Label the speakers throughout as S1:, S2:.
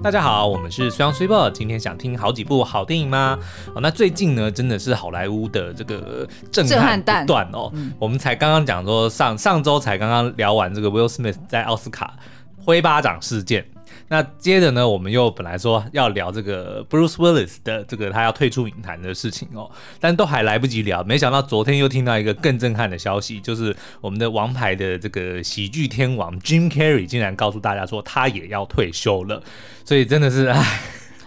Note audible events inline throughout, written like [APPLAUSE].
S1: 大家好，我们是虽阳虽报，今天想听好几部好电影吗？哦，那最近呢，真的是好莱坞的这个震撼不断哦。嗯、我们才刚刚讲说上上周才刚刚聊完这个 Will Smith 在奥斯卡挥巴掌事件。那接着呢，我们又本来说要聊这个 Bruce Willis 的这个他要退出影坛的事情哦，但都还来不及聊，没想到昨天又听到一个更震撼的消息，就是我们的王牌的这个喜剧天王 Jim Carrey 竟然告诉大家说他也要退休了，所以真的是唉。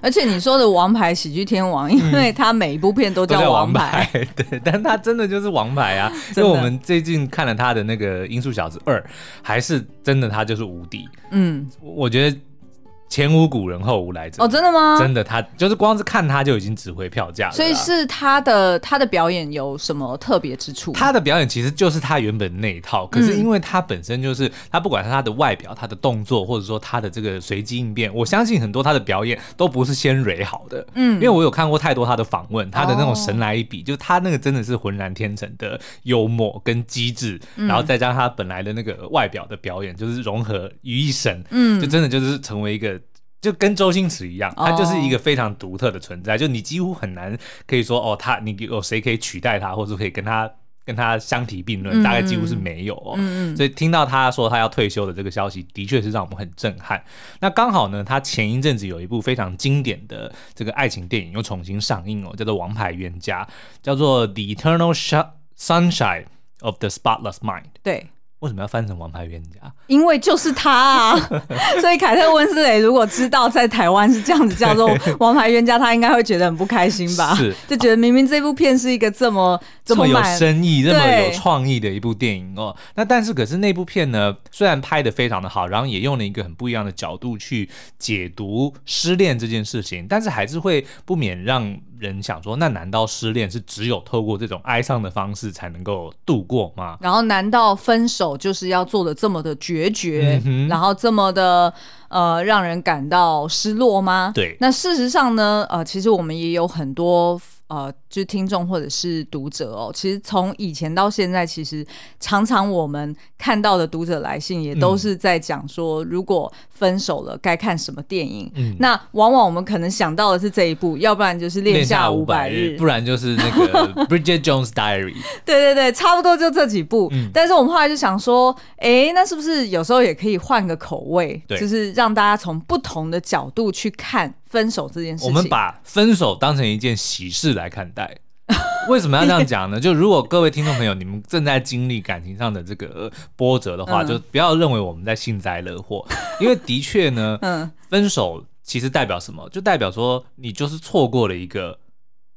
S2: 而且你说的王牌喜剧天王，因为他每一部片都叫王牌，
S1: 嗯、王牌对，但他真的就是王牌啊！[LAUGHS] 因为我们最近看了他的那个《音速小子二》，还是真的他就是无敌。嗯，我觉得。前无古人后无来者哦，
S2: 真的吗？
S1: 真的，他就是光是看他就已经值回票价了。
S2: 所以是他的他的表演有什么特别之处？
S1: 他的表演其实就是他原本那一套，可是因为他本身就是、嗯、他，不管是他的外表、他的动作，或者说他的这个随机应变，我相信很多他的表演都不是先蕊好的。嗯，因为我有看过太多他的访问，他的那种神来一笔，哦、就他那个真的是浑然天成的幽默跟机智，嗯、然后再加上他本来的那个外表的表演，就是融合于一身，嗯，就真的就是成为一个。就跟周星驰一样，他就是一个非常独特的存在。Oh. 就你几乎很难可以说哦，他你有谁可以取代他，或者可以跟他跟他相提并论，嗯、大概几乎是没有哦。嗯、所以听到他说他要退休的这个消息，的确是让我们很震撼。那刚好呢，他前一阵子有一部非常经典的这个爱情电影又重新上映哦，叫做《王牌冤家》，叫做《The Eternal Sunshine of the Spotless Mind》。
S2: 对。
S1: 为什么要翻成王牌冤家？
S2: 因为就是他啊！[LAUGHS] 所以凯特温斯雷如果知道在台湾是这样子叫做王牌冤家，他应该会觉得很不开心吧？是，就觉得明明这部片是一个这么
S1: 这么有深意、这么有创意的一部电影哦。那但是可是那部片呢，虽然拍的非常的好，然后也用了一个很不一样的角度去解读失恋这件事情，但是还是会不免让人想说，那难道失恋是只有透过这种哀伤的方式才能够度过吗？
S2: 然后难道分手就是要做的这么的决绝，嗯、然后这么的呃让人感到失落吗？
S1: 对，
S2: 那事实上呢，呃，其实我们也有很多。呃，就是听众或者是读者哦，其实从以前到现在，其实常常我们看到的读者来信也都是在讲说，如果分手了该看什么电影。嗯，那往往我们可能想到的是这一部，要不然就是《恋下五百日》，
S1: 不然就是那个 [LAUGHS]《Bridget Jones' Diary》。
S2: 对对对，差不多就这几部。嗯，但是我们后来就想说，哎，那是不是有时候也可以换个口味？对，就是让大家从不同的角度去看。分手这件事情，
S1: 我们把分手当成一件喜事来看待。[LAUGHS] 为什么要这样讲呢？就如果各位听众朋友，你们正在经历感情上的这个波折的话，嗯、就不要认为我们在幸灾乐祸，因为的确呢，[LAUGHS] 嗯，分手其实代表什么？就代表说你就是错过了一个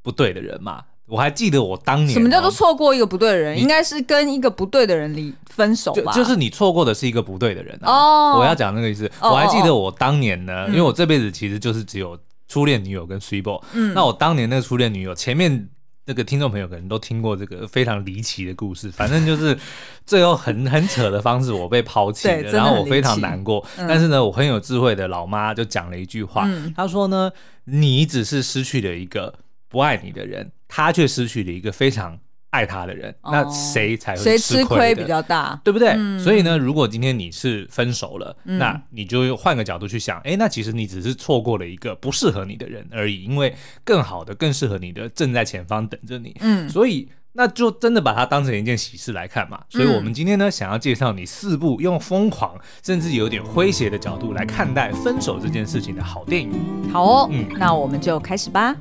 S1: 不对的人嘛。我还记得我当年，
S2: 什么叫做错过一个不对的人？应该是跟一个不对的人离分手吧？
S1: 就，就是你错过的是一个不对的人啊！哦，我要讲那个意思。我还记得我当年呢，因为我这辈子其实就是只有初恋女友跟 Boy。嗯，那我当年那个初恋女友，前面那个听众朋友可能都听过这个非常离奇的故事。反正就是 [LAUGHS] 最后很很扯的方式，我被抛弃了，然后我非常难过。嗯，但是呢，我很有智慧的老妈就讲了一句话，嗯，她说呢：“你只是失去了一个不爱你的人。”他却失去了一个非常爱他的人，哦、那谁才会谁吃亏
S2: 比较大，
S1: 对不对？嗯、所以呢，如果今天你是分手了，嗯、那你就换个角度去想，哎，那其实你只是错过了一个不适合你的人而已，因为更好的、更适合你的正在前方等着你。嗯，所以那就真的把它当成一件喜事来看嘛。所以我们今天呢，想要介绍你四部用疯狂甚至有点诙谐的角度来看待分手这件事情的好电影。
S2: 好哦，嗯，那我们就开始吧。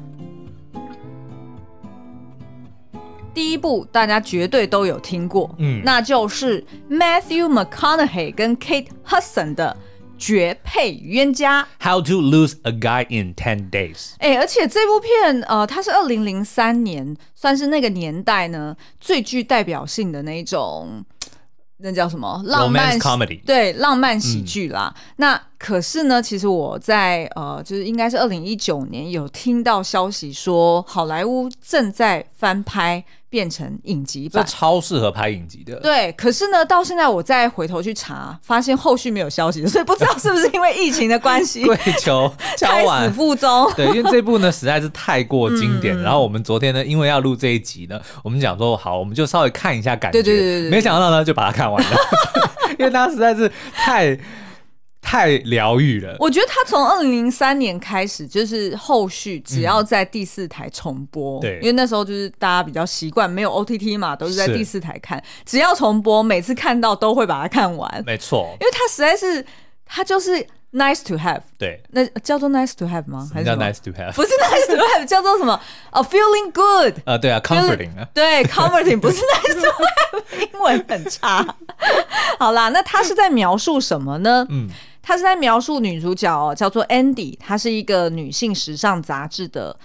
S2: 第一部大家绝对都有听过，嗯，那就是 Matthew McConaughey 跟 Kate Hudson 的绝配冤家。
S1: How to Lose a Guy in Ten Days。
S2: 哎，而且这部片，呃，它是二零零三年，算是那个年代呢最具代表性的那一种，那叫什么？浪漫
S1: comedy。
S2: 对，浪漫喜剧啦。嗯、那可是呢，其实我在呃，就是应该是二零一九年有听到消息说，好莱坞正在翻拍。变成影集版，
S1: 这超适合拍影集的。
S2: 对，可是呢，到现在我再回头去查，发现后续没有消息，所以不知道是不是因为疫情的关系，[LAUGHS]
S1: 跪求 [LAUGHS] 敲碗
S2: 胎死腹中。
S1: 对，因为这部呢实在是太过经典。嗯、然后我们昨天呢，因为要录这一集呢，我们讲说好，我们就稍微看一下感觉。对对对对，没想到呢就把它看完了，[LAUGHS] 因为它实在是太。太疗愈了。
S2: 我觉得他从二零零三年开始，就是后续只要在第四台重播，对、嗯，因为那时候就是大家比较习惯没有 OTT 嘛，都是在第四台看，只要重播，每次看到都会把它看完。
S1: 没错，
S2: 因为他实在是，他就是。Nice to have，
S1: 对，
S2: 那叫做 nice to have 吗？还是
S1: 叫 nice to have？
S2: 不是 [LAUGHS] nice to have，叫做什么？啊、oh,，feeling good。
S1: 呃，对啊，comforting 啊。
S2: 对，comforting 不是 [LAUGHS] nice to have，英文很差。好啦，那他是在描述什么呢？嗯，他是在描述女主角哦，叫做 Andy，她是一个女性时尚杂志的。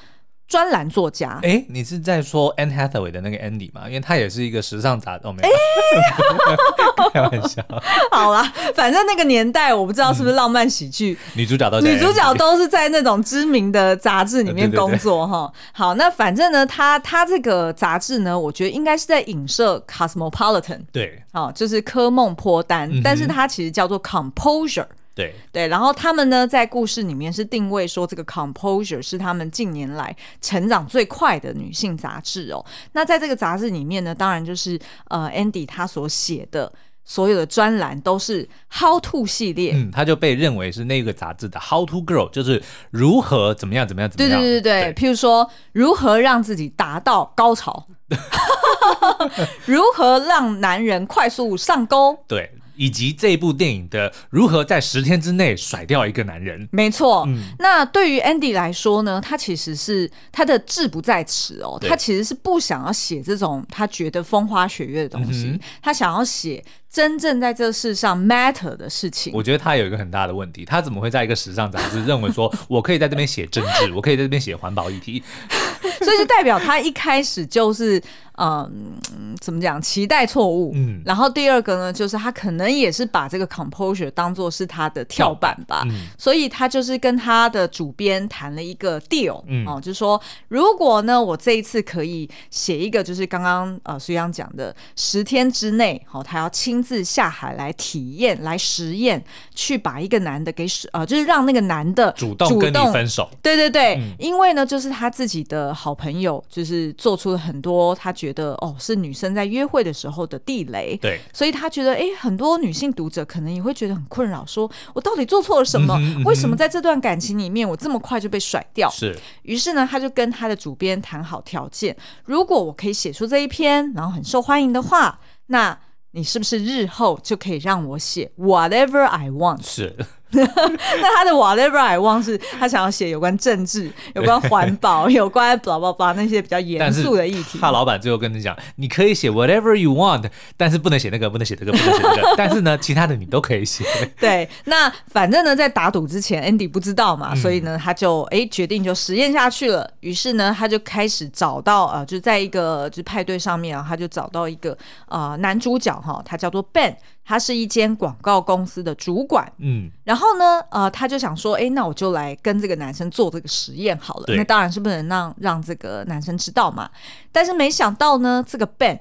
S2: 专栏作家，
S1: 哎、欸，你是在说 Anne Hathaway 的那个 Andy 吗？因为他也是一个时尚杂志，哦，没有，欸、[LAUGHS] 开玩笑。
S2: 好啦，反正那个年代，我不知道是不是浪漫喜剧、嗯，女主角都女主角都是在那种知名的杂志里面工作哈。好，那反正呢，他他这个杂志呢，我觉得应该是在影射 Cosmopolitan，
S1: 对，
S2: 好，就是科梦坡单，嗯、但是它其实叫做 Composure。
S1: 对
S2: 对，然后他们呢，在故事里面是定位说，这个 Composure 是他们近年来成长最快的女性杂志哦。那在这个杂志里面呢，当然就是呃，Andy 他所写的所有的专栏都是 How to 系列，
S1: 嗯，他就被认为是那个杂志的 How to Girl，就是如何怎么样怎么样怎么样。对
S2: 对对对，对譬如说如何让自己达到高潮，[LAUGHS] 如何让男人快速上钩，
S1: 对。以及这部电影的如何在十天之内甩掉一个男人？
S2: 没错，嗯，那对于 Andy 来说呢，他其实是他的志不在此哦，他其实是不想要写这种他觉得风花雪月的东西，嗯、他想要写真正在这世上 matter 的事情。
S1: 我觉得他有一个很大的问题，他怎么会在一个时尚杂志认为说 [LAUGHS] 我可以在这边写政治，[LAUGHS] 我可以在这边写环保议题？[LAUGHS]
S2: 所以就代表他一开始就是。嗯，怎么讲？期待错误。嗯，然后第二个呢，就是他可能也是把这个 composure 当做是他的跳板吧。嗯，所以他就是跟他的主编谈了一个 deal。嗯，哦，就是说如果呢，我这一次可以写一个，就是刚刚呃苏央讲的十天之内，好，哦，他要亲自下海来体验、来实验，去把一个男的给呃，就是让那个男的
S1: 主动跟你分手。
S2: 对对对，嗯，因为呢，就是他自己的好朋友，就是做出了很多他觉得。哦，是女生在约会的时候的地雷，
S1: 对，
S2: 所以他觉得哎，很多女性读者可能也会觉得很困扰，说我到底做错了什么？嗯嗯、为什么在这段感情里面我这么快就被甩掉？
S1: 是，
S2: 于是呢，他就跟他的主编谈好条件，如果我可以写出这一篇，然后很受欢迎的话，那你是不是日后就可以让我写 whatever I want？
S1: 是。[LAUGHS]
S2: 那他的 whatever I want 是他想要写有关政治、有关环保、[LAUGHS] 有关 blah blah blah 那些比较严肃的议题。
S1: 他老板最后跟你讲，你可以写 whatever you want，但是不能写那个，不能写这个，不能写这个。[LAUGHS] 但是呢，其他的你都可以写。
S2: 对，那反正呢，在打赌之前，Andy 不知道嘛，所以呢，他就哎决定就实验下去了。于是呢，他就开始找到呃，就在一个就派对上面啊，他就找到一个呃男主角哈，他叫做 Ben。他是一间广告公司的主管，嗯，然后呢，呃，他就想说，哎，那我就来跟这个男生做这个实验好了。那当然是不能让让这个男生知道嘛。但是没想到呢，这个 Ben。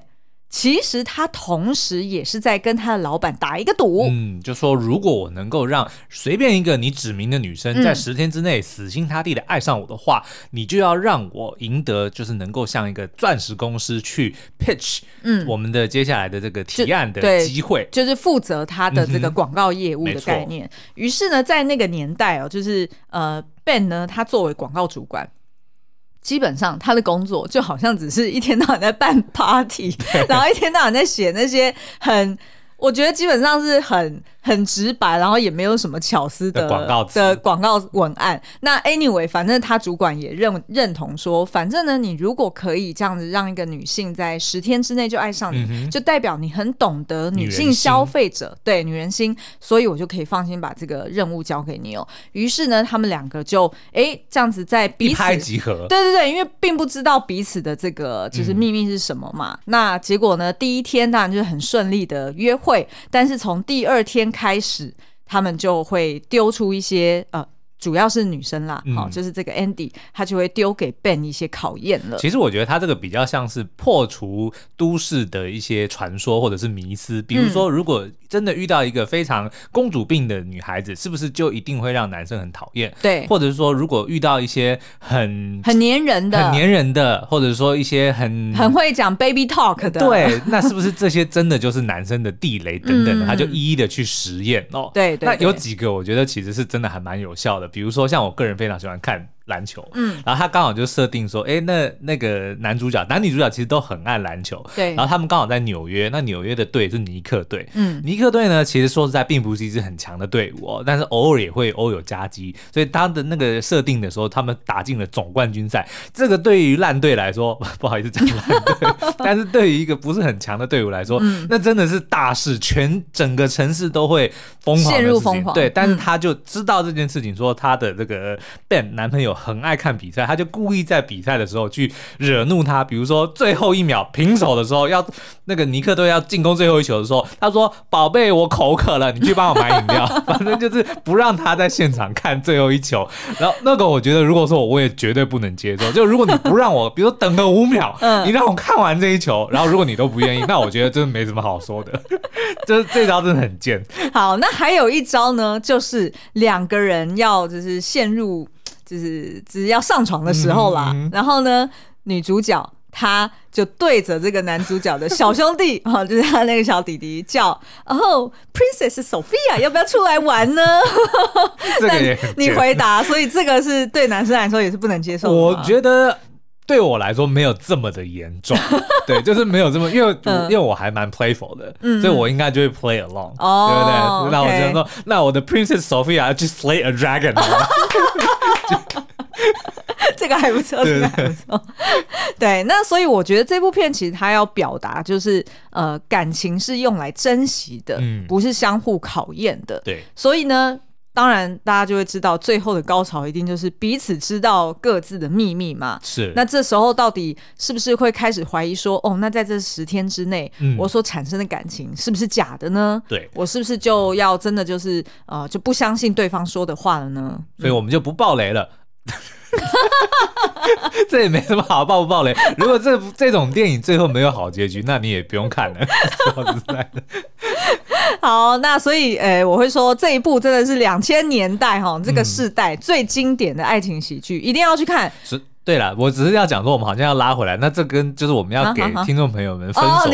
S2: 其实他同时也是在跟他的老板打一个赌，
S1: 嗯，就说如果我能够让随便一个你指名的女生在十天之内死心塌地的爱上我的话，嗯、你就要让我赢得就是能够向一个钻石公司去 pitch，嗯，我们的接下来的这个提案的机会，
S2: 就，就是负责他的这个广告业务的概念。嗯、于是呢，在那个年代哦，就是呃，Ben 呢，他作为广告主管。基本上他的工作就好像只是一天到晚在办 party，然后一天到晚在写那些很，我觉得基本上是很。很直白，然后也没有什么巧思的广告的广告文案。那 anyway，反正他主管也认认同说，反正呢，你如果可以这样子让一个女性在十天之内就爱上你，嗯、就代表你很懂得女性消费者，女对女人心，所以我就可以放心把这个任务交给你哦。于是呢，他们两个就哎这样子在彼此一拍
S1: 即合，
S2: 对对对，因为并不知道彼此的这个就是秘密是什么嘛。嗯、那结果呢，第一天当然就是很顺利的约会，但是从第二天。开始，他们就会丢出一些呃，主要是女生啦，好、
S1: 嗯，
S2: 就是这个 Andy，他就会丢给 Ben 一些考验了。
S1: 其实我觉得他这个比较像是破除都市的一些传说或者是迷思，比如说，如果真的遇到一个非常公主病的女孩子，是不是就一定会让男生很讨厌？
S2: 对，
S1: 或者是说，如果遇到一些很
S2: 很黏人的、
S1: 很黏人的，或者说一些很
S2: 很会讲 baby talk 的，
S1: 对，那是不是这些真的就是男生的地雷等等的？
S2: 嗯、
S1: 他就一一的去实验哦。
S2: 对，对，对，
S1: 那有几个我觉得其实是真的还蛮有效的。比如说，像我个人非常喜欢看篮球，嗯，然后他刚好就设定说，哎，那那个男主角、男女主角其实都很爱篮球，
S2: 对，
S1: 然后他们刚好在纽约，那纽约的队是尼克队，
S2: 嗯，
S1: 尼克队呢，其实说实在并不是一支很强的队伍哦，但是偶尔也会偶有夹击，所以他的那个设定的时候，他们打进了总冠军赛，这个对于烂队来说，[LAUGHS] 不好意思讲烂队，[LAUGHS] 但是对于一个不是很强的队伍来说，嗯，那真的是大事，全整个城市都会疯狂，
S2: 陷入疯狂，
S1: 对，但是他就知道这件事情，说他的这个 Ben 男朋友。很爱看比赛，他就故意在比赛的时候去惹怒他。比如说最后一秒平手的时候，要那个尼克队要进攻最后一球的时候，他说：“宝贝，我口渴了，你去帮我买饮料。” [LAUGHS] 反正就是不让他在现场看最后一球。然后那个我觉得，如果说我，我也绝对不能接受。就如果你不让我，比如说等个五秒，你让我看完这一球，然后如果你都不愿意，那我觉得真的没什么好说的。[LAUGHS] 就是这招真的很贱。
S2: 好，那还有一招呢，就是两个人要就是陷入。就是只要上床的时候啦，嗯、然后呢，女主角她就对着这个男主角的小兄弟啊，[LAUGHS] 就是他那个小弟弟叫，然哦，Princess Sophia，要不要出来玩呢？[LAUGHS]
S1: 这个也 [LAUGHS]
S2: 你回答，所以这个是对男生来说也是不能接受的。
S1: 我觉得对我来说没有这么的严重，[LAUGHS] 对，就是没有这么，因为、嗯、因为我还蛮 playful 的，嗯、所以我应该就会 play along，、哦、对不对？那我就说那我的 Princess Sophia 去 slay a dragon。[LAUGHS]
S2: 这个还不错，[LAUGHS] 这个还不错。对，那所以我觉得这部片其实它要表达就是，呃，感情是用来珍惜的，嗯，不是相互考验的。
S1: 对，
S2: 所以呢，当然大家就会知道，最后的高潮一定就是彼此知道各自的秘密嘛。
S1: 是。
S2: 那这时候到底是不是会开始怀疑说，哦，那在这十天之内，嗯，我所产生的感情是不是假的呢？
S1: 对，
S2: 我是不是就要真的就是呃，就不相信对方说的话了呢？
S1: 所以我们就不爆雷了。[LAUGHS] 这也没什么好爆不爆雷。如果这这种电影最后没有好结局，那你也不用看了。说实在的。[LAUGHS]
S2: 好，那所以，诶、欸，我会说这一部真的是两千年代哈这个世代最经典的爱情喜剧，嗯、一定要去看。
S1: 是。对了，我只是要讲说，我们好像要拉回来，那这跟就是我们要给听众朋友们分手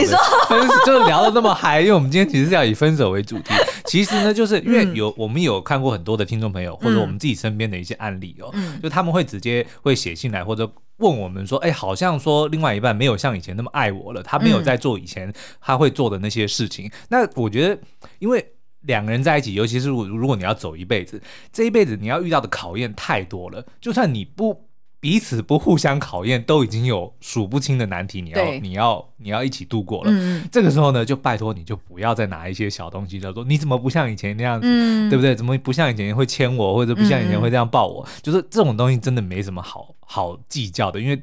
S1: 分 [LAUGHS] 就是聊的那么嗨，因为我们今天其实是要以分手为主题。其实呢，就是因为有、嗯、我们有看过很多的听众朋友，或者我们自己身边的一些案例哦，嗯、就他们会直接会写信来或者问我们说，哎，好像说另外一半没有像以前那么爱我了，他没有在做以前他会做的那些事情。嗯、那我觉得，因为两个人在一起，尤其是如果如果你要走一辈子，这一辈子你要遇到的考验太多了，就算你不。彼此不互相考验，都已经有数不清的难题，你要你要你要一起度过了。嗯、这个时候呢，就拜托你就不要再拿一些小东西，叫做你怎么不像以前那样子，嗯、对不对？怎么不像以前会牵我，或者不像以前会这样抱我？嗯、就是这种东西真的没什么好好计较的，因为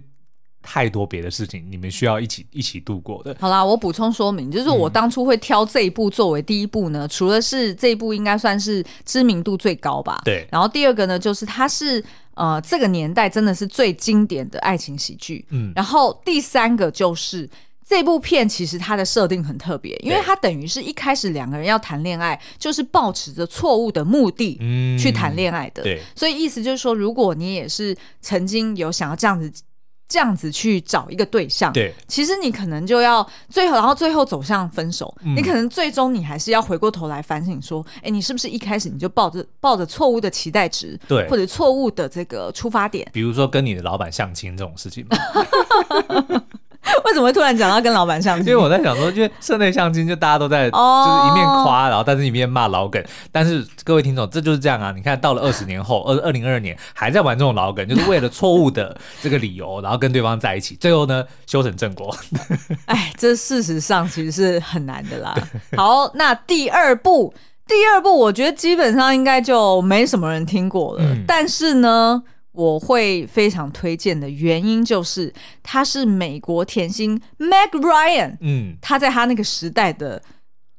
S1: 太多别的事情你们需要一起一起度过的。
S2: 好啦，我补充说明，就是我当初会挑这一部作为第一部呢，嗯、除了是这一部应该算是知名度最高吧，
S1: 对。
S2: 然后第二个呢，就是它是。呃，这个年代真的是最经典的爱情喜剧。嗯，然后第三个就是这部片，其实它的设定很特别，因为它等于是一开始两个人要谈恋爱，就是抱持着错误的目的去谈恋爱的。嗯，对，所以意思就是说，如果你也是曾经有想要这样子。这样子去找一个对象，
S1: 对，
S2: 其实你可能就要最后，然后最后走向分手。嗯、你可能最终你还是要回过头来反省，说，哎，你是不是一开始你就抱着抱着错误的期待值，
S1: 对，
S2: 或者错误的这个出发点？比
S1: 如说跟你的老板相亲这种事情吗？[LAUGHS] [LAUGHS]
S2: 为什么会突然讲到跟老板相亲？
S1: 因为我在想说，因为社内相亲就大家都在，就是一面夸，然后但是一面骂老梗。但是各位听众，这就是这样啊！你看到了二十年后，二二零二二年还在玩这种老梗，就是为了错误的这个理由，然后跟对方在一起，最后呢修成正果。[LAUGHS]
S2: 哎，这事实上其实是很难的啦。好，那第二步，第二步我觉得基本上应该就没什么人听过了。嗯、但是呢。我会非常推荐的原因就是，他是美国甜心 Meg Ryan，嗯，他在他那个时代的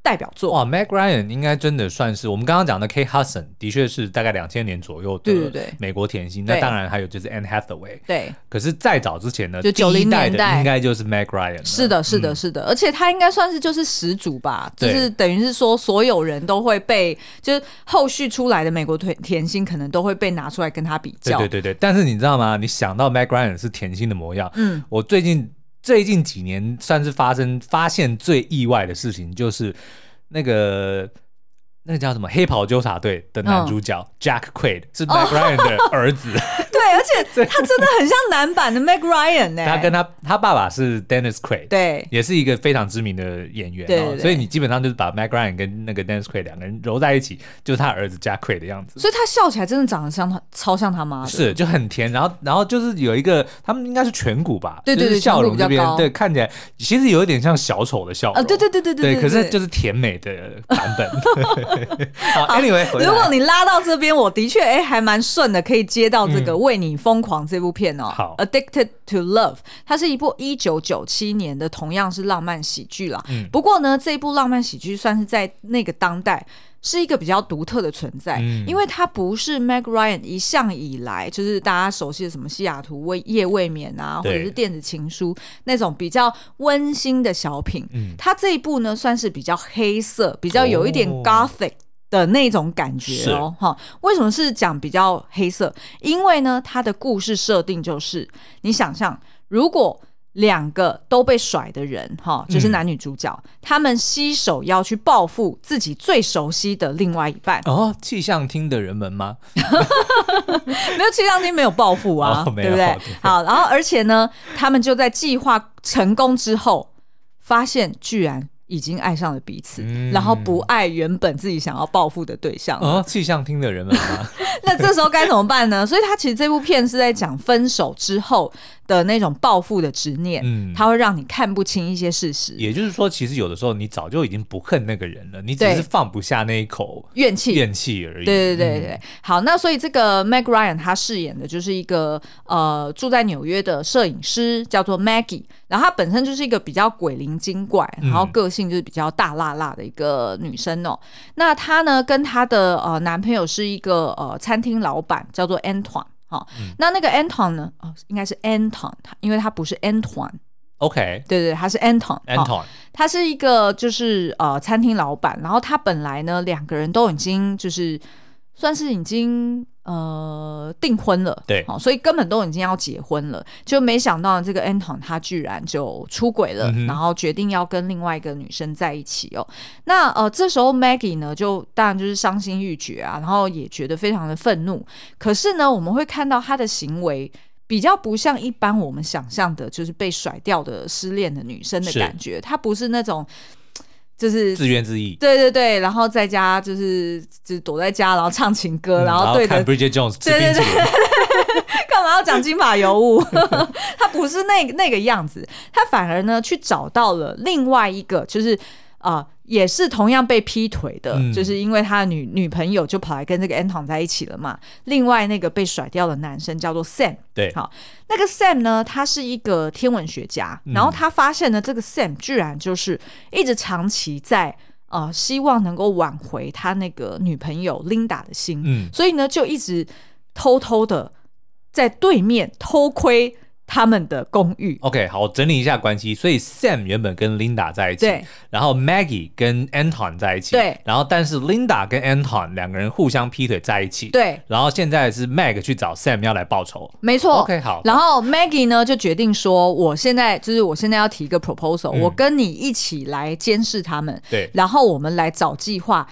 S2: 代表作。
S1: 哇 m a g Ryan 应该真的算是我们刚刚讲的 Kate Hudson，的确是大概两千年左右的美国甜心。那当然还有就是 Anne Hathaway。
S2: 对。
S1: 可是再早之前呢，
S2: 就九零年代
S1: 应该就是 m a g Ryan。
S2: 是的，是的，是的，而且他应该算是就是始祖吧，就是等于是说所有人都会被，就是后续出来的美国甜甜心可能都会被拿出来跟他比较。
S1: 对对对对。但是你知道吗？你想到 m a g Ryan 是甜心的模样，嗯，我最近。最近几年算是发生发现最意外的事情，就是那个。那个叫什么黑袍纠察队的男主角、嗯、Jack Quaid 是 Mac Ryan 的儿子，
S2: 哦、[LAUGHS] 对，而且他真的很像男版的 Mac Ryan 呢。[LAUGHS]
S1: 他跟他他爸爸是 Dennis Quaid，
S2: 对，
S1: 也是一个非常知名的演员，
S2: 对，对，对，
S1: 所以你基本上就是把 Mac Ryan 跟那个 Dennis Quaid 两个人揉在一起，就是他儿子 Jack Quaid 的样子。
S2: 所以他笑起来真的长得像他，超像他妈，
S1: 是就很甜。然后然后就是有一个，他们应该是颧骨吧，
S2: 对对对，
S1: 笑容这边
S2: 对，
S1: 看起来其实有一点像小丑的笑容，
S2: 啊，对对对对对，
S1: 对，可是就是甜美的版本。[LAUGHS] [LAUGHS] 好。Anyway,
S2: 如果你拉到这边，我的确哎、欸，还蛮顺的，可以接到这个《为你疯狂》这部片哦。好，《Addicted to Love》，它是一部一九九七年的，同样是浪漫喜剧啦。嗯，不过呢，这部浪漫喜剧算是在那个当代是一个比较独特的存在，嗯、因为它不是 Meg Ryan 一向以来就是大家熟悉的什么西雅图未夜未眠啊，或者是电子情书那种比较温馨的小品。嗯，它这一部呢，算是比较黑色，比较有一点 Gothic。哦的那种感觉哦，哈，为什么是讲比较黑色？因为呢，它的故事设定就是，你想象如果两个都被甩的人，哈，就是男女主角，嗯、他们携手要去报复自己最熟悉的另外一半。
S1: 哦，气象厅的人们吗？[LAUGHS]
S2: 没有气象厅没有报复啊，哦、对不对？对好，然后而且呢，他们就在计划成功之后，发现居然。已经爱上了彼此，嗯、然后不爱原本自己想要报复的对象。
S1: 哦，气象厅的人们吗？[LAUGHS]
S2: 那这时候该怎么办呢？[LAUGHS] 所以他其实这部片是在讲分手之后的那种报复的执念，嗯，他会让你看不清一些事实。
S1: 也就是说，其实有的时候你早就已经不恨那个人了，你只是放不下那一口
S2: 怨气，
S1: 怨气而已。
S2: 对对对对，嗯、好，那所以这个 Meg Ryan 他饰演的就是一个呃住在纽约的摄影师，叫做 Maggie，然后他本身就是一个比较鬼灵精怪，然后个性就是比较大辣辣的一个女生哦。嗯、那她呢跟她的呃男朋友是一个呃餐厅老板，叫做 Antoine。嗯、那那个 Anton 呢？哦，应该是 Anton，他因为他不是 Antoine。
S1: OK，
S2: 对对，他是 Anton。
S1: Anton，
S2: 他是一个就是呃餐厅老板，然后他本来呢两个人都已经就是算是已经。呃，订婚了，
S1: 对，
S2: 好，所以根本都已经要结婚了，就没想到这个 Anton 他居然就出轨了，嗯、然后决定要跟另外一个女生在一起哦。那呃，这时候 Maggie 呢，就当然就是伤心欲绝啊，然后也觉得非常的愤怒。可是呢，我们会看到她的行为比较不像一般我们想象的，就是被甩掉的失恋的女生的感觉，她不是那种。就是
S1: 自怨自艾，
S2: 对对对，然后在家就是就是躲在家，然后唱情歌，嗯、然后对着
S1: Bridget Jones
S2: 对对对，[LAUGHS] 干嘛要讲金发尤物？[LAUGHS] 他不是那那个样子，他反而呢去找到了另外一个，就是啊。呃也是同样被劈腿的，嗯、就是因为他的女女朋友就跑来跟这个 Anton 在一起了嘛。另外那个被甩掉的男生叫做 Sam，
S1: 对，
S2: 好，那个 Sam 呢，他是一个天文学家，嗯、然后他发现呢，这个 Sam 居然就是一直长期在呃希望能够挽回他那个女朋友 Linda 的心，嗯，所以呢就一直偷偷的在对面偷窥。他们的公寓。
S1: OK，好，我整理一下关系。所以 Sam 原本跟 Linda 在一起，对。然后 Maggie 跟 Anton 在一起，
S2: 对。
S1: 然后但是 Linda 跟 Anton 两个人互相劈腿在一起，
S2: 对。
S1: 然后现在是 Mag 去找 Sam 要来报仇，
S2: 没错。
S1: OK，好。
S2: 然后 Maggie 呢就决定说，我现在就是我现在要提一个 proposal，、嗯、我跟你一起来监视他们，
S1: 对。
S2: 然后我们来找计划。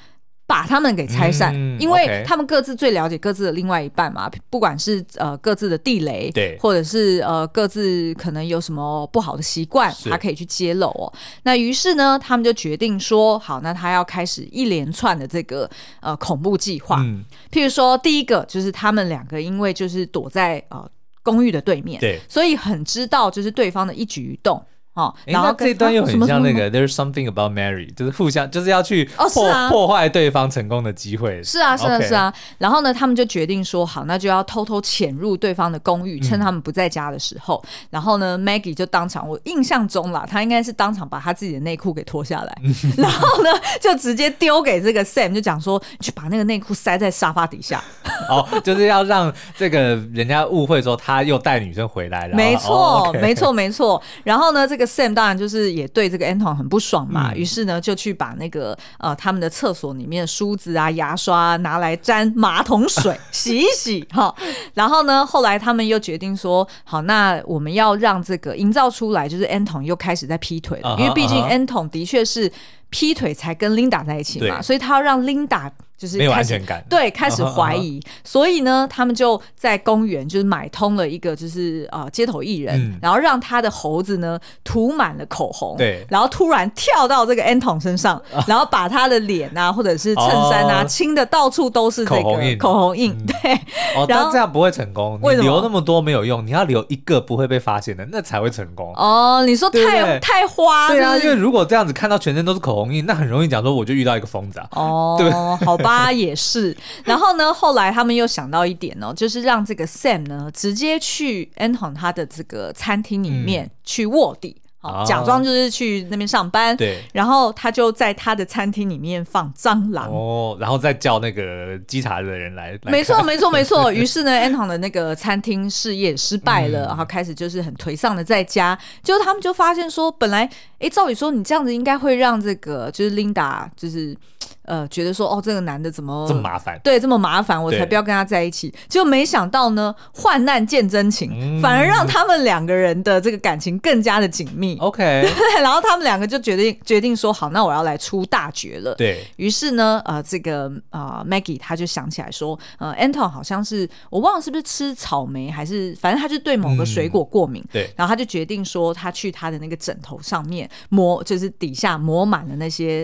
S2: 把他们给拆散，嗯、因为他们各自最了解各自的另外一半嘛，不管是呃各自的地雷，
S1: 对，
S2: 或者是呃各自可能有什么不好的习
S1: 惯，
S2: 他可以去揭露哦。那于是呢，他们就决定说，好，那他要开始一连串的这个呃恐怖计划。嗯，譬如说，第一个就是他们两个因为就是躲在呃公寓的对面，
S1: 对，
S2: 所以很知道就是对方的一举一动。哦，
S1: 然后这一段又很像那个 There's something about Mary，就是互相就是要去破破坏对方成功的机会。
S2: 是啊，是啊，是啊。然后呢，他们就决定说好，那就要偷偷潜入对方的公寓，趁他们不在家的时候。然后呢，Maggie 就当场，我印象中啦，他应该是当场把他自己的内裤给脱下来，[LAUGHS] 然后呢，就直接丢给这个 Sam，就讲说去把那个内裤塞在沙发底下。[LAUGHS]
S1: 哦，就是要让这个人家误会说他又带女生回来了。
S2: 没错，没错，没错。然后呢，这个。Sam 当然就是也对这个 Anton 很不爽嘛，于、嗯、是呢就去把那个呃他们的厕所里面的梳子啊、牙刷、啊、拿来沾马桶水 [LAUGHS] 洗一洗哈。然后呢，后来他们又决定说，好，那我们要让这个营造出来，就是 Anton 又开始在劈腿了，uh -huh, 因为毕竟 Anton 的确是劈腿才跟 Linda 在一起嘛，所以他要让 Linda。就是
S1: 没有安全感，
S2: 对，开始 [LAUGHS] 怀疑，uh -huh, uh -huh. 所以呢，他们就在公园就是买通了一个就是呃街头艺人，嗯，然后让他的猴子呢涂满了口红，对，然后突然跳到这个 Anton 身上，[LAUGHS] 然后把他的脸啊或者是衬衫啊亲的到处都是这个口红印，口红印，嗯、对，
S1: 哦，但这样不会成功，你留那么多没有用，你要留一个不会被发现的，那才会成功。
S2: 哦，你说太太花，
S1: 对啊，因为如果这样子看到全身都是口红印，那很容易讲说我就遇到一个疯子啊，哦，[LAUGHS] 对，
S2: 好吧。也是，[LAUGHS] 然后呢，后来他们又想到一点哦，就是让这个 Sam 呢直接去 Anton 他的这个餐厅里面去卧底。嗯哦、假装就是去那边上班，对，然后他就在他的餐厅里面放蟑螂
S1: 哦，然后再叫那个稽查的人来。
S2: 没错，没错，没错。[LAUGHS] 于是呢，Anton 的那个餐厅事业失败了，嗯，然后开始就是很颓丧的在家。就他们就发现说，本来哎，照理说你这样子应该会让这个就是 Linda 就是呃觉得说哦，这个男的怎么
S1: 这么麻烦？
S2: 对，这么麻烦，我才不要跟他在一起。就没想到呢，患难见真情，嗯，反而让他们两个人的这个感情更加的紧密。
S1: OK，[LAUGHS]
S2: 然后他们两个就决定决定说好，那我要来出大绝了。
S1: 对，
S2: 于是呢，呃，这个呃 Maggie 他就想起来说，呃，Anton 好像是我忘了是不是吃草莓，还是反正他就对某个水果过敏。嗯、对，然后他就决定说，他去他的那个枕头上面抹，就是底下抹满了那些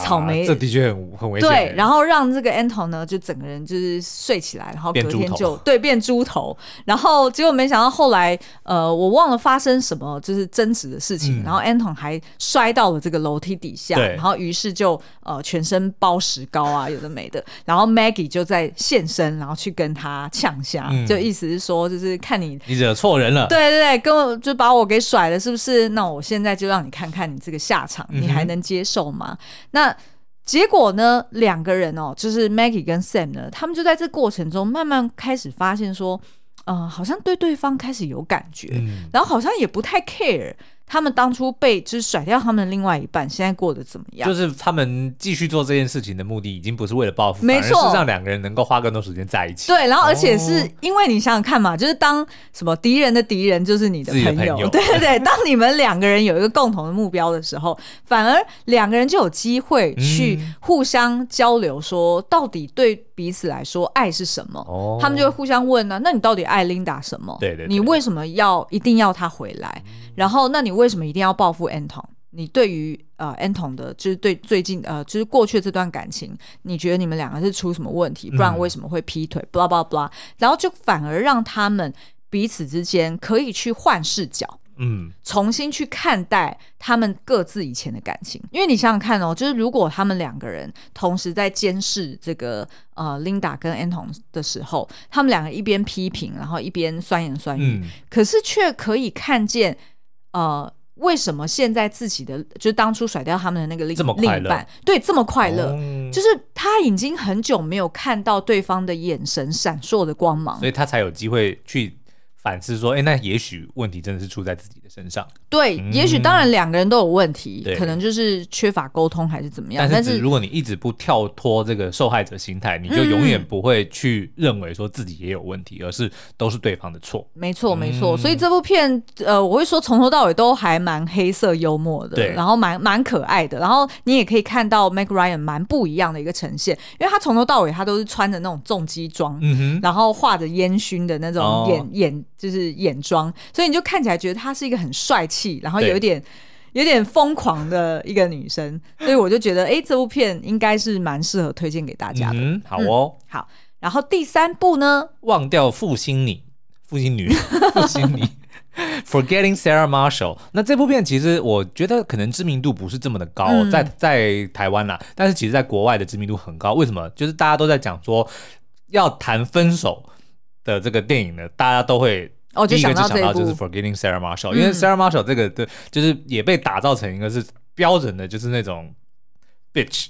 S2: 草莓。
S1: 这的确很很危险。
S2: 对，然后让这个 Anton 呢，就整个人就是睡起来，然后隔天就对变猪头，然后结果没想到后来，呃，我忘了发生什么，就是争执的。事情，然后 Anton 还摔到了这个楼梯底下，然后于是就呃全身包石膏啊，有的没的，然后 Maggie 就在现身，然后去跟他呛下，嗯，就意思是说，就是看你
S1: 你惹错人了，
S2: 对对对，跟我就把我给甩了，是不是？那我现在就让你看看你这个下场，你还能接受吗？嗯、那结果呢，两个人哦，就是 Maggie 跟 Sam 呢，他们就在这过程中慢慢开始发现说，呃，好像对对方开始有感觉，嗯、然后好像也不太 care。他们当初被就是甩掉他们的另外一半，现在过得怎么样？
S1: 就是他们继续做这件事情的目的，已经不是为了报复，没错，是让两个人能够花更多时间在一起。
S2: 对，然后而且是因为你想想看嘛，就是当什么敌人的敌人就是你的朋友，朋友对对对。[LAUGHS] 当你们两个人有一个共同的目标的时候，反而两个人就有机会去互相交流，说到底对彼此来说爱是什么？哦，他们就会互相问呢、啊，那你到底爱 Linda 什么？对对，对，你为什么要一定要他回来？然后，那你为什么一定要报复 Anton？你对于呃 Anton 的，就是对最近呃，就是过去的这段感情，你觉得你们两个是出什么问题？不然为什么会劈腿？blah blah blah，然后就反而让他们彼此之间可以去换视角，嗯，重新去看待他们各自以前的感情。因为你想想看哦，就是如果他们两个人同时在监视这个呃 Linda 跟 Anton 的时候，他们两个一边批评，然后一边酸言酸语，嗯，可是却可以看见。呃，为什么现在自己的就是当初甩掉他们的那个另另一半，对，这么快乐，嗯，就是他已经很久没有看到对方的眼神闪烁的光芒，
S1: 所以他才有机会去反思说，哎，那也许问题真的是出在自己的身上。
S2: 对，嗯、也许当然两个人都有问题，可能就是缺乏沟通还是怎么样。但是
S1: 如果你一直不跳脱这个受害者心态，你就永远不会去认为说自己也有问题，嗯、而是都是对方的错。
S2: 没错，没错。所以这部片，呃，我会说从头到尾都还蛮黑色幽默的，对，然后蛮蛮可爱的。然后你也可以看到 Mac Ryan 蛮不一样的一个呈现，因为他从头到尾他都是穿着那种重机装，嗯哼，然后画着烟熏的那种眼、哦、眼就是眼妆，所以你就看起来觉得他是一个很帅气。然后有点有点疯狂的一个女生，所以我就觉得，哎，这部片应该是蛮适合推荐给大家的。
S1: 嗯，好哦，
S2: 嗯，好。然后第三部呢，
S1: 忘掉负心女，负心女，负心女。Forgetting Sarah Marshall。那这部片其实我觉得可能知名度不是这么的高，嗯、在在台湾啦，但是其实在国外的知名度很高。为什么？就是大家都在讲说要谈分手的这个电影呢，大家都会第一个就想到就是 Forgetting Sarah Marshall，、嗯、因为 Sarah Marshall 这个对，就是也被打造成一个是标准的，就是那种。bitch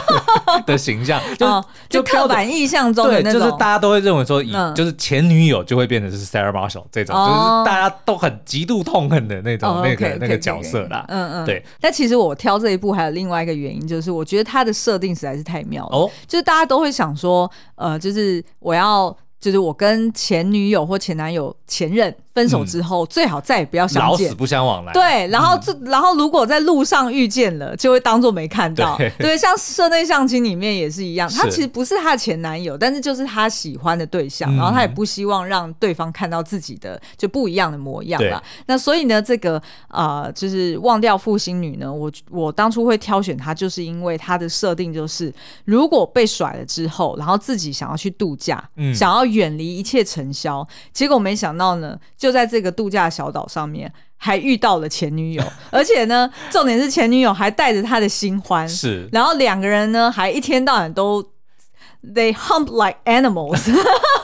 S1: [LAUGHS] 的形象，就、哦、
S2: 就刻板印象中的那
S1: 种，就是大家都会认为说，以、嗯、就是前女友就会变成是 Sarah Marshall 这种，哦、就是大家都很极度痛恨的那种、哦、那个那个角色啦。嗯嗯，对。
S2: 但其实我挑这一部还有另外一个原因，就是我觉得它的设定实在是太妙了。哦，就是大家都会想说，呃，就是我要。就是我跟前女友或前男友、前任分手之后，嗯、最好再也不要相见，
S1: 老死不相往来。
S2: 对，然后这、嗯，然后如果在路上遇见了，就会当做没看到。对，[LAUGHS] 对像社内相亲里面也是一样，他其实不是他的前男友，但是就是他喜欢的对象，然后他也不希望让对方看到自己的就不一样的模样了。那所以呢，这个啊、呃，就是忘掉负心女呢，我我当初会挑选她，就是因为她的设定就是，如果被甩了之后，然后自己想要去度假，嗯，想要。远离一切尘嚣，结果没想到呢，就在这个度假小岛上面，还遇到了前女友，而且呢，重点是前女友还带着他的新欢，是，然后两个人呢，还一天到晚都 they hump like animals。[LAUGHS]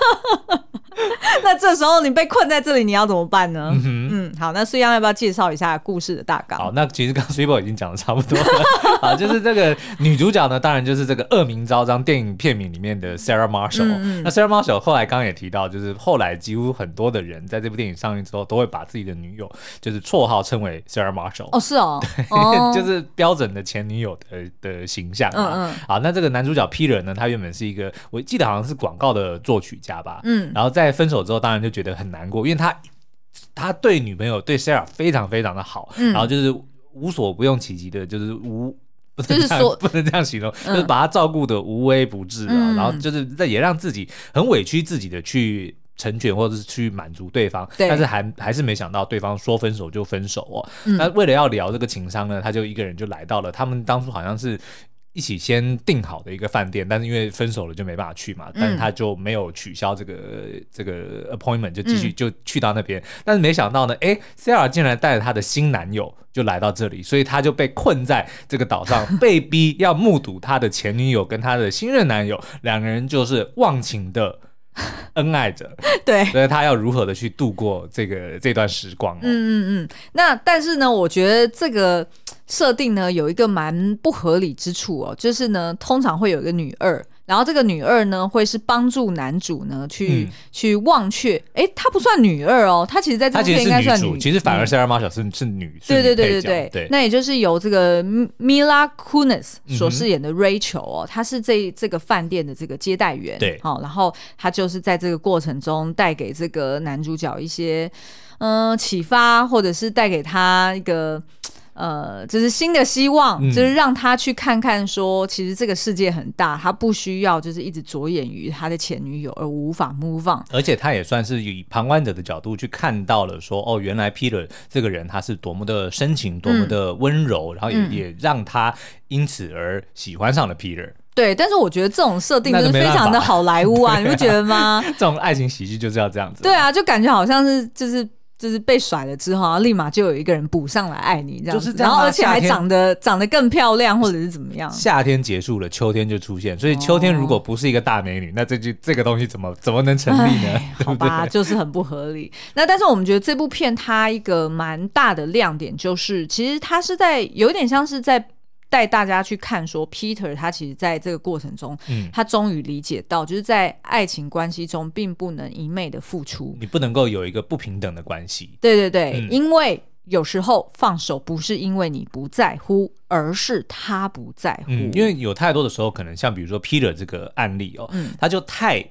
S2: [LAUGHS] 那这时候你被困在这里，你要怎么办呢？嗯，嗯好，那苏央要不要介绍一下故事的大纲？
S1: 好，那其实刚刚 Super 已经讲的差不多了 [LAUGHS] 啊，就是这个女主角呢，当然就是这个恶名昭彰电影片名里面的 Sarah Marshall。嗯嗯。那 Sarah Marshall 后来刚刚也提到，就是后来几乎很多的人在这部电影上映之后，都会把自己的女友就是绰号称为 Sarah Marshall。
S2: 哦，是哦，[LAUGHS]
S1: 对，
S2: 哦、
S1: 就是标准的前女友的的形象啊。嗯嗯。好，那这个男主角 Peter 呢，他原本是一个，我记得好像是广告的作曲家吧。嗯。然后在分手之后，当然就觉得很难过，因为他他对女朋友对 Sarah 非常非常的好，嗯、然后就是无所不用其极的，就是无不能这样、就是、不能这样形容，嗯、就是把他照顾的无微不至啊，嗯、然后就是在也让自己很委屈自己的去成全或者是去满足对方，对但是还还是没想到对方说分手就分手哦。那、嗯、为了要聊这个情商呢，他就一个人就来到了他们当初好像是。一起先订好的一个饭店，但是因为分手了就没办法去嘛，但是他就没有取消这个、嗯、这个 appointment，就继续就去到那边。嗯、但是没想到呢，哎，Sarah 竟然带着她的新男友就来到这里，所以他就被困在这个岛上，[LAUGHS] 被逼要目睹他的前女友跟他的新任男友两个人就是忘情的 [LAUGHS] 恩爱着。[LAUGHS] 对，所以他要如何的去度过这个这段时光、哦？嗯
S2: 嗯嗯。那但是呢，我觉得这个。设定呢有一个蛮不合理之处哦，就是呢通常会有一个女二，然后这个女二呢会是帮助男主呢去、嗯、去忘却，哎，她不算女二哦，她其实在这部片应该算女，女
S1: 其实反而 Sarah Marshall 是是女，
S2: 对对对对对对，那也就是由这个 Mila Kunis 所饰演的 Rachel 哦，她是这这个饭店的这个接待员，对，好，然后她就是在这个过程中带给这个男主角一些嗯、呃、启发，或者是带给他一个。呃，就是新的希望，嗯、就是让他去看看说，说其实这个世界很大，他不需要就是一直着眼于他的前女友而无法 move on。
S1: 而且他也算是以旁观者的角度去看到了说，哦，原来 Peter 这个人他是多么的深情，多么的温柔，嗯、然后也、嗯、也让他因此而喜欢上了 Peter。
S2: 对，但是我觉得这种设定就是非常的好莱坞啊，你不觉得吗？[LAUGHS]
S1: 这种爱情喜剧就是要这样子。
S2: 对啊，就感觉好像是就是。就是被甩了之后，然后立马就有一个人补上来爱你，这样子，就是这样，然后而且还长得长得更漂亮，或者是怎么样？
S1: 夏天结束了，秋天就出现，所以秋天如果不是一个大美女，哦、那这就这个东西怎么怎么能成立呢？
S2: 好吧，就是很不合理。那但是我们觉得这部片它一个蛮大的亮点就是，其实它是在有点像是在。带大家去看，说 Peter 他其实在这个过程中，嗯，他终于理解到，就是在爱情关系中，并不能一昧的付出，
S1: 你不能够有一个不平等的关系。
S2: 对对对，嗯，因为有时候放手不是因为你不在乎，而是他不在乎。
S1: 嗯，因为有太多的时候，可能像比如说 Peter 这个案例哦，嗯，他就太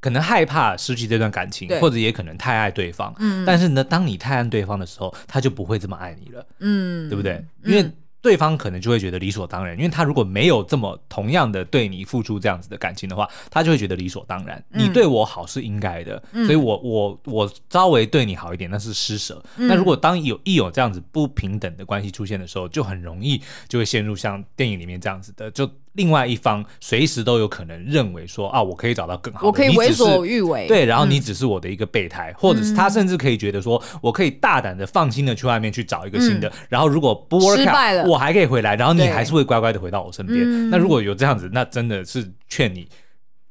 S1: 可能害怕失去这段感情，或者也可能太爱对方。嗯，但是呢，当你太爱对方的时候，他就不会这么爱你了。嗯，对不对？因为对方可能就会觉得理所当然，因为他如果没有这么同样的对你付出这样子的感情的话，他就会觉得理所当然。嗯、你对我好是应该的，嗯、所以我我我稍微对你好一点，那是施舍。嗯、那如果当有一有这样子不平等的关系出现的时候，就很容易就会陷入像电影里面这样子的，就另外一方随时都有可能认为说啊，我可以找到更好的，
S2: 我可以为所欲为，
S1: 对，然后你只是我的一个备胎，嗯、或者是他甚至可以觉得说，我可以大胆的、放心的去外面去找一个新的，嗯、然后如果不 work out, 失败了，我还可以回来，然后你还是会乖乖的回到我身边。那如果有这样子，那真的是劝你。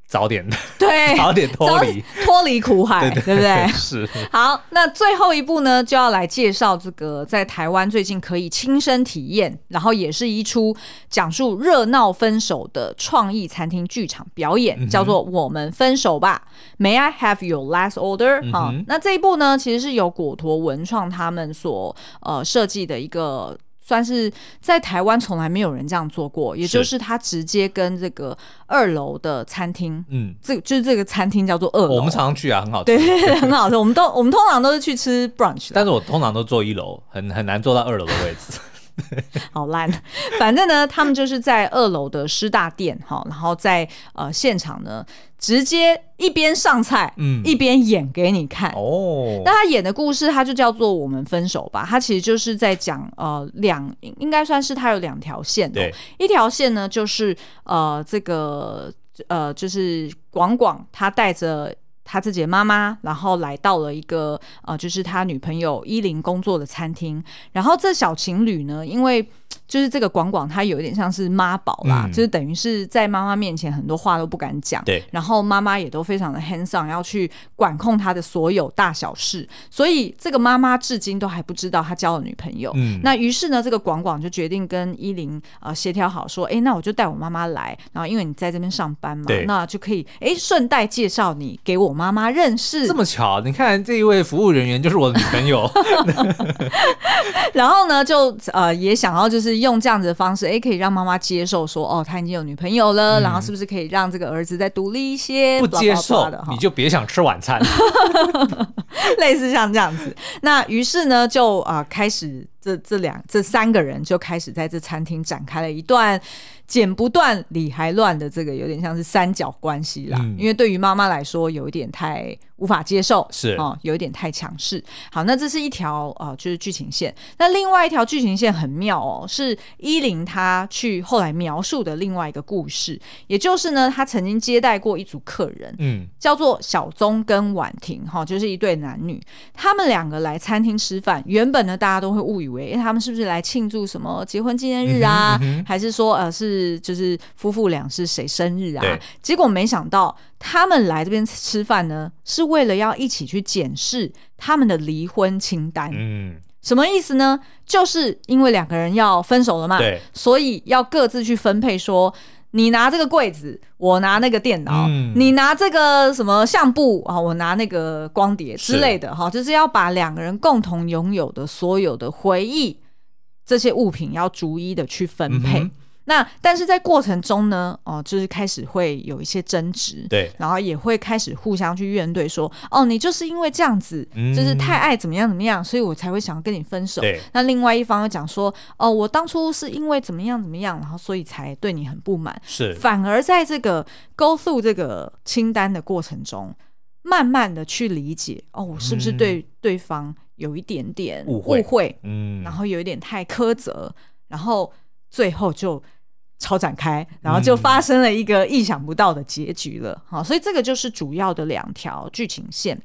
S1: 早点
S2: 对，[LAUGHS]
S1: 早点脱离
S2: 脱离苦海，对，不对？
S1: 是。
S2: 好，那最后一步呢，就要来介绍这个在台湾最近可以亲身体验，然后也是一出讲述热闹分手的创意餐厅剧场表演，嗯、叫做《我们分手吧》，May I have your last order？好、嗯哼，那这一部呢，其实是由果陀文创他们所呃设计的一个。算是在台湾从来没有人这样做过，也就是他直接跟这个二楼的餐厅，嗯，这就是这个餐厅叫做二楼，
S1: 我们常常去啊，很好吃，
S2: 对，[LAUGHS] 很好吃。我们都我们通常都是去吃 brunch，
S1: 但是我通常都坐一楼，很很难坐到二楼的位置。[LAUGHS]
S2: 好烂，[LAUGHS] 反正呢，他们就是在二楼的师大店哈，然后在呃现场呢，直接一边上菜，嗯，一边演给你看哦。那他演的故事，他就叫做《我们分手吧》，他其实就是在讲呃两，应该算是他有两条线，对，一条线呢就是呃这个呃就是广广他带着。他自己的妈妈，然后来到了一个呃，就是他女朋友依琳工作的餐厅。然后这小情侣呢，因为就是这个广广，他有一点像是妈宝啦，嗯、就是等于是在妈妈面前很多话都不敢讲。对。然后妈妈也都非常的 hands on，要去管控他的所有大小事。所以这个妈妈至今都还不知道他交了女朋友。嗯。那于是呢，这个广广就决定跟依琳呃协调好，说，哎，那我就带我妈妈来，然后因为你在这边上班嘛，那就可以哎顺带介绍你给我妈妈认识。
S1: 这么巧，你看这一位服务人员就是我的女朋友。[LAUGHS]
S2: 然后呢，就呃也想要就是。用这样子的方式，哎，可以让妈妈接受说，哦，他已经有女朋友了，嗯、然后是不是可以让这个儿子再独立一些？
S1: 不接受的，你就别想吃晚餐。[LAUGHS]
S2: 类似像这样子，那于是呢，就啊、呃、开始这这两这三个人就开始在这餐厅展开了一段。剪不断理还乱的这个有点像是三角关系啦，嗯、因为对于妈妈来说有一点太无法接受，是哦，有一点太强势。好，那这是一条呃就是剧情线。那另外一条剧情线很妙哦，是依琳她去后来描述的另外一个故事，也就是呢，她曾经接待过一组客人，嗯，叫做小宗跟婉婷哈、哦，就是一对男女，他们两个来餐厅吃饭，原本呢大家都会误以为，哎，他们是不是来庆祝什么结婚纪念日啊，嗯嗯、还是说呃是。就是夫妇俩是谁生日啊？结果没想到他们来这边吃饭呢，是为了要一起去检视他们的离婚清单。嗯，什么意思呢？就是因为两个人要分手了嘛，所以要各自去分配说，说你拿这个柜子，我拿那个电脑，嗯、你拿这个什么相簿啊，我拿那个光碟之类的，哈，就是要把两个人共同拥有的所有的回忆这些物品要逐一的去分配。嗯那但是在过程中呢，哦，就是开始会有一些争执，对，然后也会开始互相去怨怼，说，哦，你就是因为这样子，嗯、就是太爱怎么样怎么样，所以我才会想要跟你分手。对，那另外一方又讲说，哦，我当初是因为怎么样怎么样，然后所以才对你很不满。是，反而在这个 go through 这个清单的过程中，慢慢的去理解，哦，我是不是对对方有一点点误会？误会，嗯，然后有一点太苛责，然后最后就。超展开，然后就发生了一个意想不到的结局了。好、嗯，所以这个就是主要的两条剧情线。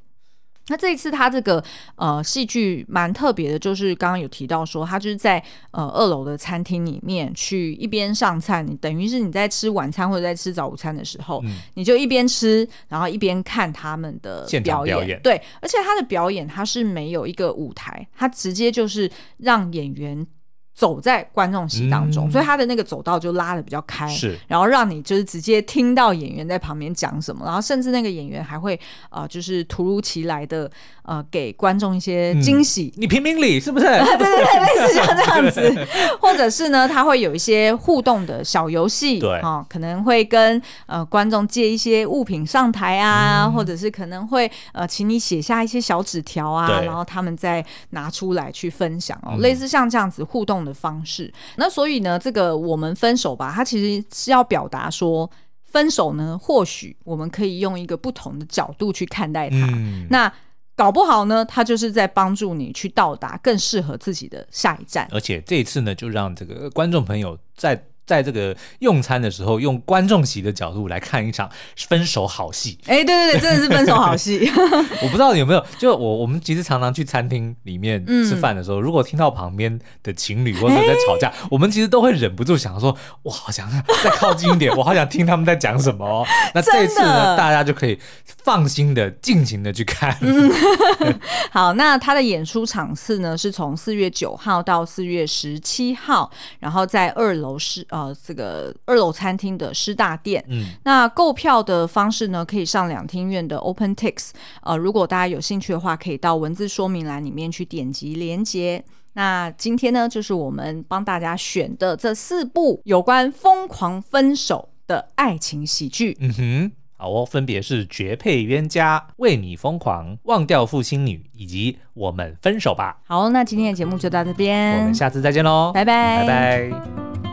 S2: 那这一次他这个呃戏剧蛮特别的，就是刚刚有提到说，他就是在呃二楼的餐厅里面去一边上菜，你等于是你在吃晚餐或者在吃早午餐的时候，嗯、你就一边吃，然后一边看他们的表演。表演对，而且他的表演他是没有一个舞台，他直接就是让演员。走在观众席当中，嗯、所以他的那个走道就拉的比较开，是，然后让你就是直接听到演员在旁边讲什么，然后甚至那个演员还会呃，就是突如其来的呃，给观众一些惊喜。
S1: 嗯、你评评理是不是？[LAUGHS] 对
S2: 对对，类似像这样子，[LAUGHS] 或者是呢，他会有一些互动的小游戏，对。啊、呃，可能会跟呃观众借一些物品上台啊，嗯、或者是可能会呃，请你写下一些小纸条啊，然后他们再拿出来去分享哦，嗯、类似像这样子互动的方式，那所以呢，这个我们分手吧，它其实是要表达说，分手呢，或许我们可以用一个不同的角度去看待它。嗯、那搞不好呢，它就是在帮助你去到达更适合自己的下一站。
S1: 而且这一次呢，就让这个观众朋友在在这个用餐的时候，用观众席的角度来看一场分手好戏。
S2: 哎、欸，对对对，真的是分手好戏。[LAUGHS]
S1: 我不知道有没有，就我我们其实常常去餐厅里面吃饭的时候，嗯、如果听到旁边的情侣或者在吵架，欸、我们其实都会忍不住想说，[LAUGHS] 我好想再靠近一点，我好想听他们在讲什么哦。那这次呢，大家就可以放心的、尽情的去看。嗯、[LAUGHS]
S2: 好，那他的演出场次呢，是从四月九号到四月十七号，然后在二楼是。呃，这个二楼餐厅的师大店，嗯，那购票的方式呢，可以上两厅院的 OpenTix，呃，如果大家有兴趣的话，可以到文字说明栏里面去点击连接。那今天呢，就是我们帮大家选的这四部有关疯狂分手的爱情喜剧。
S1: 嗯哼，好哦，分别是《绝配冤家》、《为你疯狂》、《忘掉负心女》以及《我们分手吧》。
S2: 好，那今天的节目就到这边，
S1: 我们下次再见喽，
S2: 拜拜，
S1: 拜拜。